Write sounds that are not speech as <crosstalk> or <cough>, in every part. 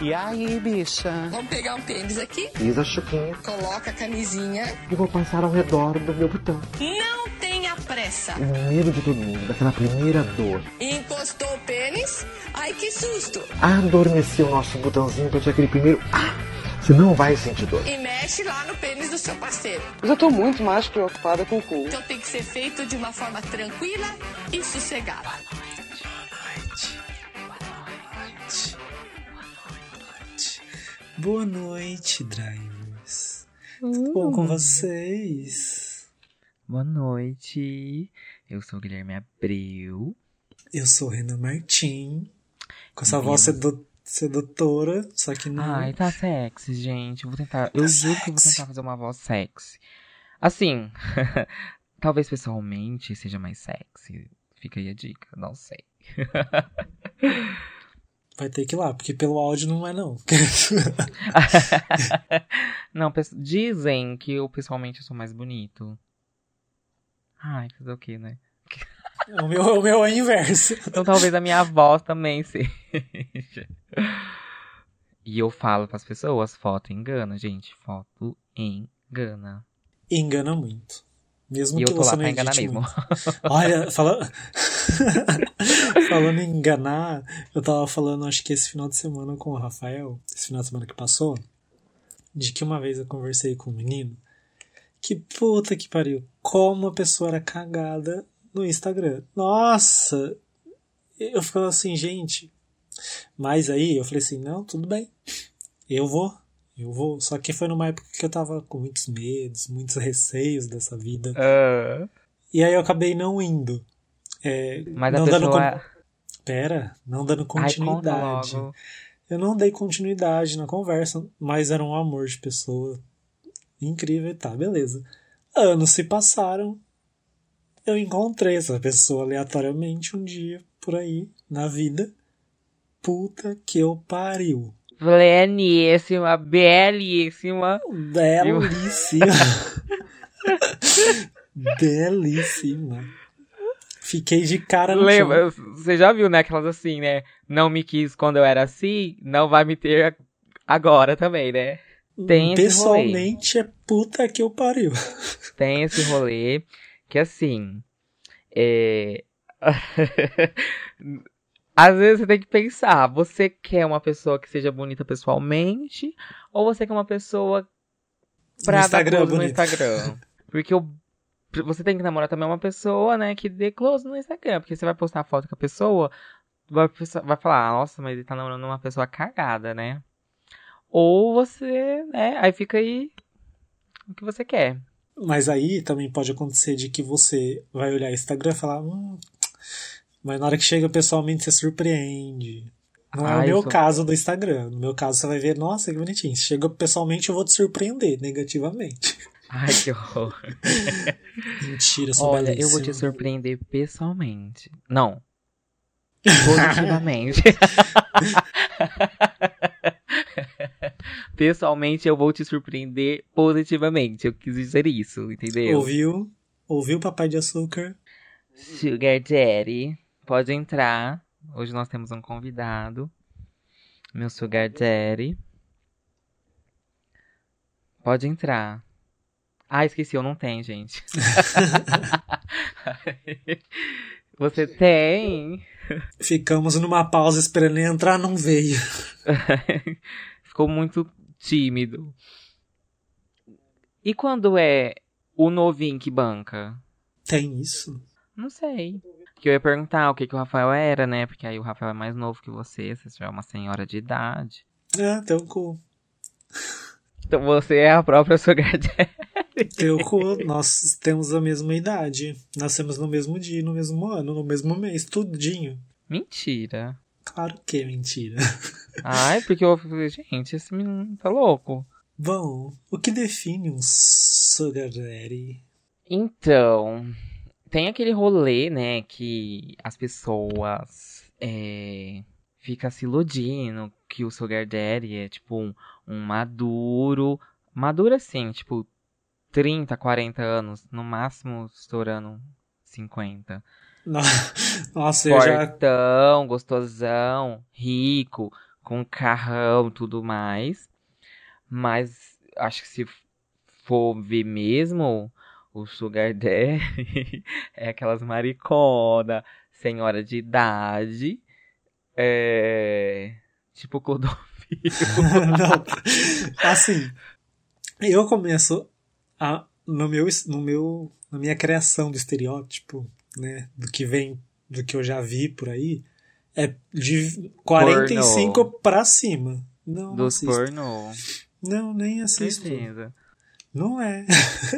E aí, bicha? Vamos pegar um tênis aqui, Fiz a chuquinha coloca a camisinha. e vou passar ao redor do meu botão. Não tenha pressa. O medo de todo mundo, daquela primeira dor. Encostou o pênis. Ai, que susto. Adormecer o nosso botãozinho pra ter aquele primeiro. Ah! Você não vai sentir dor. E mexe lá no pênis do seu parceiro. Mas eu tô muito mais preocupada com o cu. Então tem que ser feito de uma forma tranquila e sossegada. Boa noite, drivers. Tudo bom com vocês? Boa noite. Eu sou o Guilherme Abreu. Eu sou o Renan Martim, com essa voz sedu- sedutora, só que não. Ai, tá sexy, gente. Eu vou tentar. Eu juro que eu vou tentar fazer uma voz sexy. Assim, <laughs> talvez pessoalmente seja mais sexy. Fica aí a dica, não sei. <laughs> Vai ter que ir lá, porque pelo áudio não é não. <laughs> não, dizem que eu pessoalmente sou mais bonito. Ai, fazer o quê, né? o, meu, o meu é o inverso. Então talvez a minha voz também seja. E eu falo pras pessoas, foto engana, gente. Foto engana. Engana muito. Mesmo E que eu tô lá você pra não enganar edite mesmo. <laughs> Olha, fala... <laughs> falando em enganar, eu tava falando, acho que esse final de semana com o Rafael, esse final de semana que passou, de que uma vez eu conversei com um menino que puta que pariu, como a pessoa era cagada no Instagram. Nossa! Eu ficava assim, gente. Mas aí eu falei assim, não, tudo bem. Eu vou. Eu vou. Só que foi numa época que eu tava com muitos medos, muitos receios dessa vida. Ah, E aí eu acabei não indo. É, mas a não dando pessoa. con- Pera, não dando Ai, continuidade. logo. eu não dei continuidade na conversa, mas era um amor de pessoa incrível e tá, beleza. Anos se passaram. Eu encontrei essa pessoa aleatoriamente um dia por aí na vida. Puta que eu pariu. Pleníssima, belíssima. Belíssima. <laughs> Belíssima. Fiquei de cara no chão. Lembra, você já viu, né? Aquelas assim, né? Não me quis quando eu era assim, não vai me ter agora também, né? Tem esse Pessoalmente é puta que eu pariu. Tem esse rolê que assim. É. <laughs> Às vezes você tem que pensar, você quer uma pessoa que seja bonita pessoalmente ou você quer uma pessoa pra No dar Instagram, close no. Instagram? <laughs> Porque o- você tem que namorar também uma pessoa, né, que dê close no Instagram, porque você vai postar a foto com a pessoa, vai, vai falar, nossa, mas ele tá namorando uma pessoa cagada, né? Ou você, né, aí fica aí o que você quer. Mas aí também pode acontecer de que você vai olhar Instagram e falar, hum, mas na hora que chega pessoalmente você surpreende. Não é o meu caso do Instagram. No meu caso você vai ver, nossa, que bonitinho. Se chega pessoalmente eu vou te surpreender negativamente. Ai, que horror. <laughs> Mentira, sou Olha, eu vou te belíssima. surpreender pessoalmente. Não. Positivamente. <laughs> Pessoalmente, eu vou te surpreender positivamente. Eu quis dizer isso, entendeu? Ouviu? Ouviu, papai de açúcar? Sugar Daddy, pode entrar. Hoje nós temos um convidado. Meu Sugar Daddy. Pode entrar. Ah, esqueci, eu não tenho, gente. <laughs> Você tem? Ficamos numa pausa esperando ele entrar, não veio. <laughs> Ficou muito tímido. E quando é o novinho que banca? Tem isso? Não sei. Que eu ia perguntar o que, que o Rafael era, né? Porque aí o Rafael é mais novo que você, você já é uma senhora de idade. É, teu cu. Então você é a própria Sugar Daddy. Teu cu, nós temos a mesma idade. Nascemos no mesmo dia, no mesmo ano, no mesmo mês, tudinho. Mentira. Claro que é mentira. Ai, porque eu falei, gente, esse menino tá louco. Bom, o que define um sugar daddy? Então, tem aquele rolê, né, que as pessoas é, ficam se iludindo que o Sugar Daddy é tipo um, um maduro. Maduro assim, tipo 30, 40 anos, no máximo estourando 50. No- <laughs> Nossa, eu já. Fortão, gostosão, rico, com carrão tudo mais. Mas acho que se for ver mesmo, o Sugar Daddy <laughs> é aquelas maricona, senhora de idade, é... tipo <laughs> Clodovil. Não, assim, eu começo a, no meu, no meu, na minha criação do estereótipo, né, do que vem, do que eu já vi por aí, é de 45 Pornô. pra cima. Não, Dos assisto. pornô. Não, nem assisto. Certeza. Não é.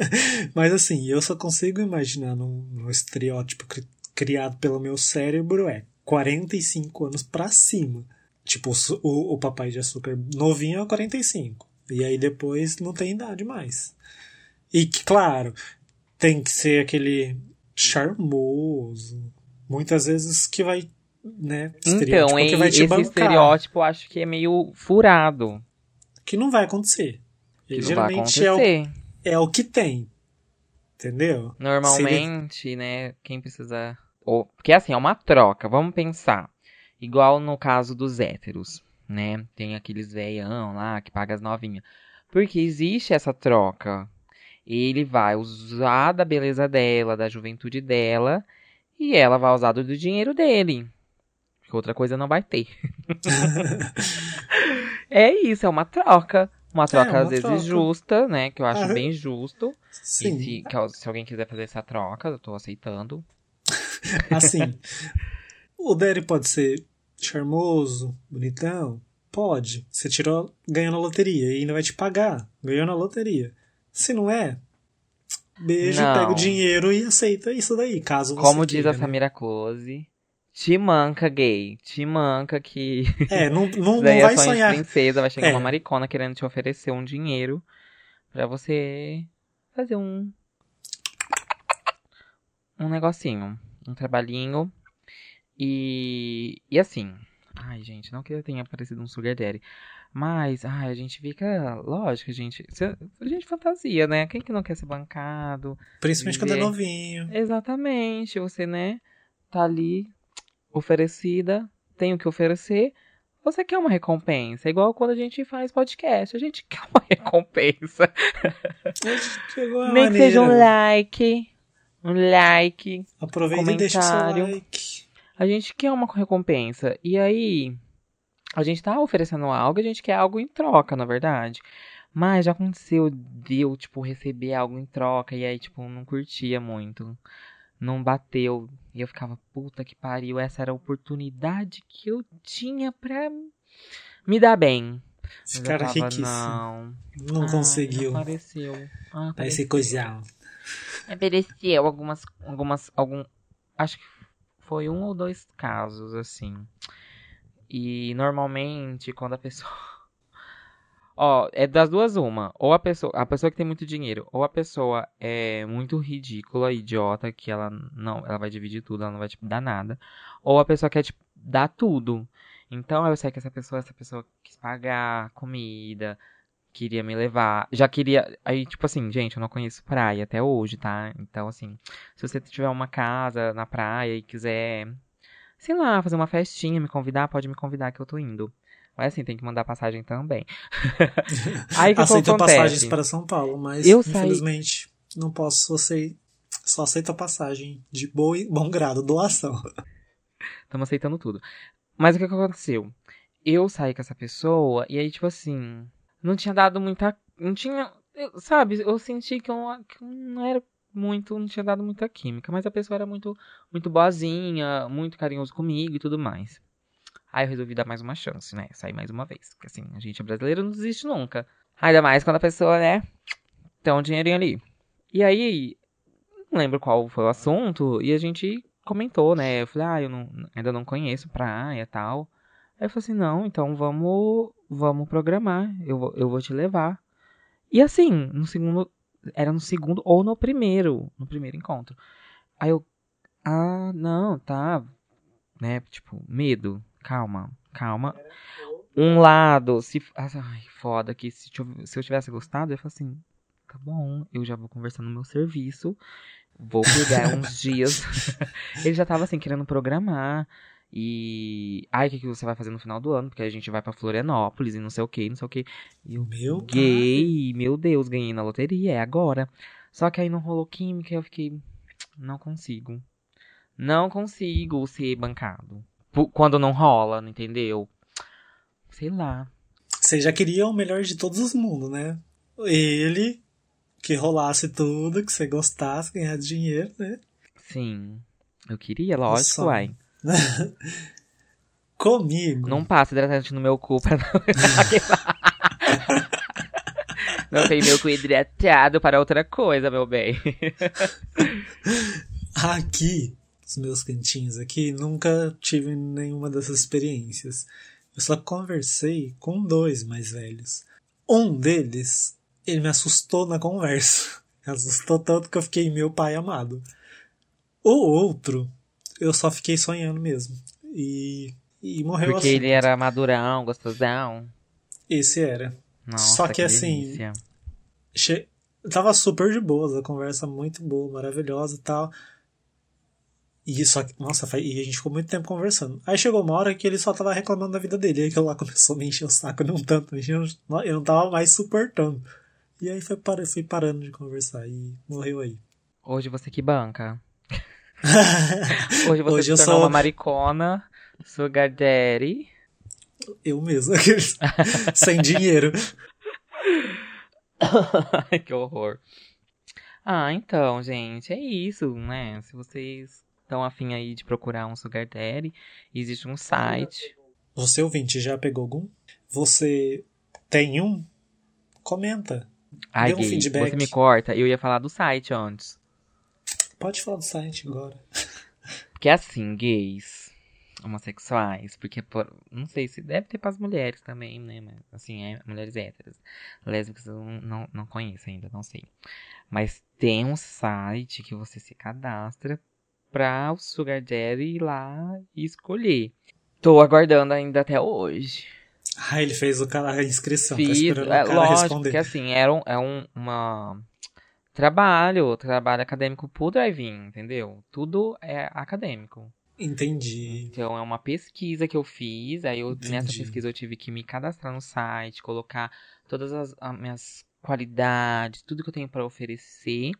<laughs> Mas assim, eu só consigo imaginar num, num estereótipo cri- criado pelo meu cérebro é 45 anos pra cima. Tipo, o, o, papai de açúcar novinho é 45. E aí depois não tem idade mais. E que, claro, tem que ser aquele charmoso. Muitas vezes que vai, né? Então, que vai te esse bancar. estereótipo eu acho que é meio furado. Que não vai acontecer. Que E não vai geralmente é o, acontecer. é o que tem. Entendeu? Normalmente, né, quem precisa. Ou, porque assim, é uma troca, vamos pensar. Igual no caso dos héteros, né? Tem aqueles veião lá que paga as novinhas. Porque existe essa troca. Ele vai usar da beleza dela, da juventude dela, e ela vai usar do dinheiro dele. Porque outra coisa não vai ter. <laughs> <laughs> é isso, é uma troca. Uma troca, uma às vezes, troca. justa, né? Que eu acho Ah, bem justo. Sim. Se, que- se alguém quiser fazer essa troca, eu tô aceitando. <laughs> Assim, <laughs> o Daddy pode ser charmoso, bonitão? Pode. Você tirou, ganhou na loteria e ainda vai te pagar. Ganhou na loteria. Se não é, beijo, Não. pega o dinheiro e aceita isso daí, caso você Como diz queira, a né? Samira Close, te manca gay. Te manca que <laughs> É, não, não, não daí vai é sonhar. princesa, vai chegar É. uma maricona querendo te oferecer um dinheiro pra você fazer um um negocinho, um trabalhinho. E e assim, ai gente, não que eu tenha parecido um sugar daddy, mas ai, a gente fica, lógico, a gente, a gente fantasia, né? Quem que não quer ser bancado? Principalmente quando é viver. novinho. Exatamente, você, né, tá ali oferecida, tem o que oferecer. Você quer uma recompensa, igual quando a gente faz podcast, a gente <laughs> quer uma recompensa. Nem que seja um maneira. like, um like. Aproveita e deixa o seu comentário. like. A gente quer uma recompensa. E aí, a gente tá oferecendo algo, a gente quer algo em troca, na verdade. Mas já aconteceu de eu, tipo, receber algo em troca e aí, tipo, não curtia muito. Não bateu. E eu ficava, puta que pariu, essa era a oportunidade que eu tinha pra me dar bem. Mas eu Ficaram tava, riquíssimos. Não, Não conseguiu. Apareceu. Ah, apareceu. se coisar. Apareceu algumas, algumas, algum, acho que foi um ou dois casos, assim. E normalmente quando a pessoa, ó, é das duas uma, ou a pessoa, a pessoa que tem muito dinheiro, ou a pessoa é muito ridícula, idiota, que ela não, ela vai dividir tudo, ela não vai tipo dar nada, ou a pessoa quer tipo dar tudo. Então eu sei que essa pessoa, essa pessoa quis pagar comida, queria me levar. Já queria. Aí, tipo assim, gente, eu não conheço praia até hoje, tá? Então, assim, se você tiver uma casa na praia e quiser, sei lá, fazer uma festinha, me convidar, pode me convidar que eu tô indo. Mas assim, tem que mandar passagem também. <laughs> Aí que Aceito acontece? passagens para São Paulo, mas Eu saí- infelizmente não posso acei- só aceito a passagem de boa, bom grado, doação. <laughs> Estamos aceitando tudo. Mas o que, que aconteceu? Eu saí com essa pessoa e aí, tipo assim, não tinha dado muita. Não tinha. eu- sabe, eu senti que, eu, que eu não era muito. Não tinha dado muita química. Mas a pessoa era muito, muito boazinha, muito carinhoso comigo e tudo mais. Aí eu resolvi dar mais uma chance, né? Sair mais uma vez. Porque assim, a gente é brasileiro não desiste nunca. Ainda mais quando a pessoa, né? Tem um dinheirinho ali. E aí, não lembro qual foi o assunto, e a gente comentou, né? Eu falei, ah, eu não, ainda não conheço praia e tal. Aí eu falei assim, não, então vamos, vamos programar, eu, eu vou te levar. E assim, no segundo, era no segundo ou no primeiro, no primeiro encontro. Aí eu, ah, não, tá, né, tipo, medo, calma, calma. Um lado, se, ai, foda, que se, eu- se eu tivesse gostado, eu ia falar assim, tá bom, eu já vou conversar no meu serviço, vou pegar <laughs> uns dias. Ele já tava assim, querendo programar. E. Ai, o que, que você vai fazer no final do ano? Porque a gente vai pra Florianópolis e não sei o que, não sei o que. E eu Meu gay, meu Deus, ganhei na loteria, é agora. Só que aí não rolou química e eu fiquei. Não consigo. Não consigo ser bancado. Pu- Quando não rola, não entendeu? Sei lá. Você já queria o melhor de todos os mundos, né? Ele, que rolasse tudo, que você gostasse, ganhar dinheiro, né? Sim. Eu queria, lógico, uai. <laughs> Comigo. Não passa hidratante no meu cu pra não. <laughs> não tem meu cu hidratado para outra coisa, meu bem. <laughs> Aqui, os meus cantinhos aqui, nunca tive nenhuma dessas experiências. Eu só conversei com dois mais velhos. Um deles, ele me assustou na conversa. <laughs> Assustou tanto que eu fiquei meu pai amado. O outro, eu só fiquei sonhando mesmo. E, e morreu Porque assim. ele era madurão, gostosão. Esse era. Nossa, Só que assim, delícia. Che... Tava super de boa, a conversa muito boa, maravilhosa e tal. E só que, nossa, e a gente ficou muito tempo conversando. Aí chegou uma hora que ele só tava reclamando da vida dele. Aí que eu lá começou a me encher o saco, não tanto, me enchendo- eu não tava mais suportando. E aí foi, fui parando de conversar e morreu aí. Hoje você que banca. <laughs> Hoje você Hoje se eu tornou sou- uma maricona, sugar daddy. Eu mesmo, <laughs> sem dinheiro. <laughs> Que horror. Ah, então, gente, é isso, né? Se vocês estão afim aí de procurar um sugar daddy, existe um site. Você ouvinte já pegou algum? Você tem um? Comenta. Ai, Dê um gay, feedback. você me corta. Eu ia falar do site antes. Pode falar do site agora. <laughs> Porque assim, gays, homossexuais, porque por- não sei se deve ter pras mulheres também, né? Mas, assim, é mulheres héteras. Lésbicas eu não, não, não conheço ainda, não sei. Mas tem um site que você se cadastra pra o Sugar Daddy ir lá e escolher. Tô aguardando ainda até hoje. Ah, ele fez o cara, a inscrição. tá Fiz, esperando é, o cara lógico, responder. que assim, era um, é um uma trabalho, trabalho acadêmico pro drive-in, entendeu? Tudo é acadêmico. Entendi. Então é uma pesquisa que eu fiz, aí eu, nessa pesquisa eu tive que me cadastrar no site, colocar todas as, as minhas qualidades, tudo que eu tenho pra oferecer,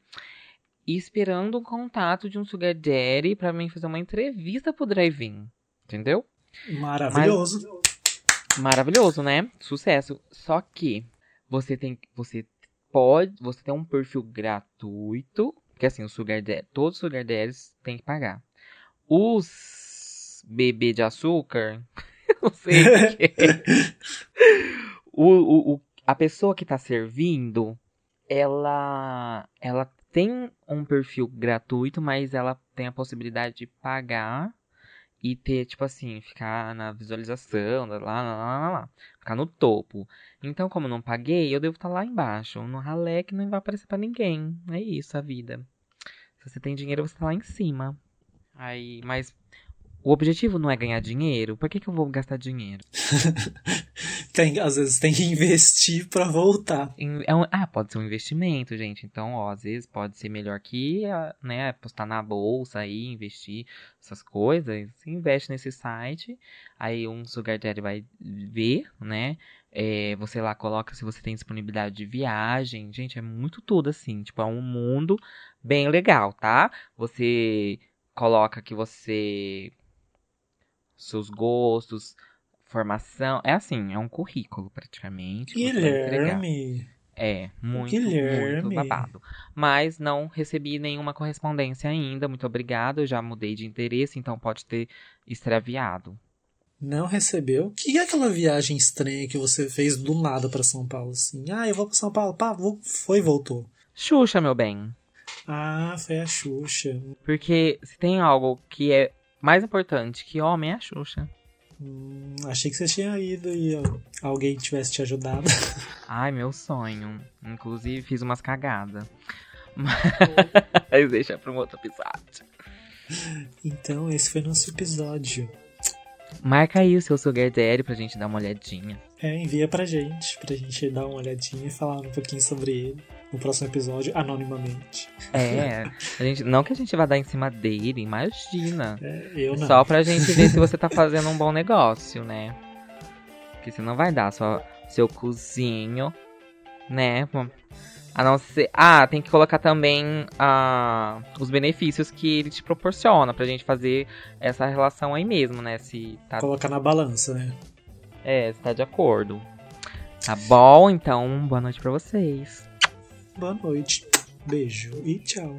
e esperando o contato de um sugar daddy pra mim fazer uma entrevista pro drive-in, entendeu? Maravilhoso. Maravilhoso, né? Sucesso. Só que você tem, você pode, você tem um perfil gratuito, porque assim, o sugar daddy, todos os sugar daddies tem que pagar. Os bebê de açúcar, <laughs> não sei o que é. <laughs> o, o, o- a pessoa que tá servindo, ela, ela tem um perfil gratuito, mas ela tem a possibilidade de pagar e ter, tipo assim, ficar na visualização, lá, lá, lá, lá, ficar no topo. Então, como não paguei, eu devo estar lá embaixo, no ralé que não vai aparecer pra ninguém. É isso a vida. Se você tem dinheiro, você tá lá em cima. Aí, mas o objetivo não é ganhar dinheiro. Por que, que eu vou gastar dinheiro? <laughs> Tem, às vezes tem que investir pra voltar. É um- ah, pode ser um investimento, gente. Então, ó, às vezes pode ser melhor que, ah, né, apostar na bolsa aí, investir essas coisas. Você investe nesse site, aí um sugar daddy vai ver, né? É, você lá coloca se você tem disponibilidade de viagem. Gente, é muito tudo assim. Tipo, é um mundo bem legal, tá? Você coloca que você. Seus gostos, formação. É assim, é um currículo praticamente. Guilherme. É, muito, Guilherme. muito babado. Mas não recebi nenhuma correspondência ainda. Muito obrigado. Eu já mudei de interesse, então pode ter extraviado. Não recebeu? Que é aquela viagem estranha que você fez do nada pra São Paulo? Assim, ah, eu vou pra São Paulo. Pá, vou, foi e voltou. Xuxa, meu bem. Ah, foi a Xuxa. Porque se tem algo que é mais importante que homem, é a Xuxa. Hum, achei que você tinha ido e alguém tivesse te ajudado. <laughs> Ai, meu sonho. Inclusive, fiz umas cagadas. <laughs> Mas <laughs> deixa pra um outro episódio. então, esse foi nosso episódio. Marca aí o seu sugar daddy pra gente dar uma olhadinha. É, envia pra gente, pra gente dar uma olhadinha e falar um pouquinho sobre ele. no próximo episódio, anonimamente. É, a gente, não que a gente vá dar em cima dele, imagina. É, eu não. Só pra gente ver se você tá fazendo um bom negócio, né? Porque você não vai dar só seu cozinho, né? A não ser. Ah, tem que colocar também ah, os benefícios que ele te proporciona pra gente fazer essa relação aí mesmo, né? Se tá, Colocar na balança, né? é, se tá de acordo. Tá bom? Então, boa noite pra vocês. Boa noite. Beijo e tchau.